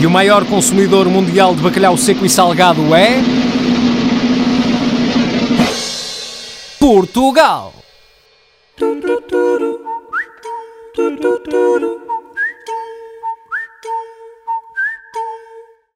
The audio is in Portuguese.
E o maior consumidor mundial de bacalhau seco e salgado é. Portugal!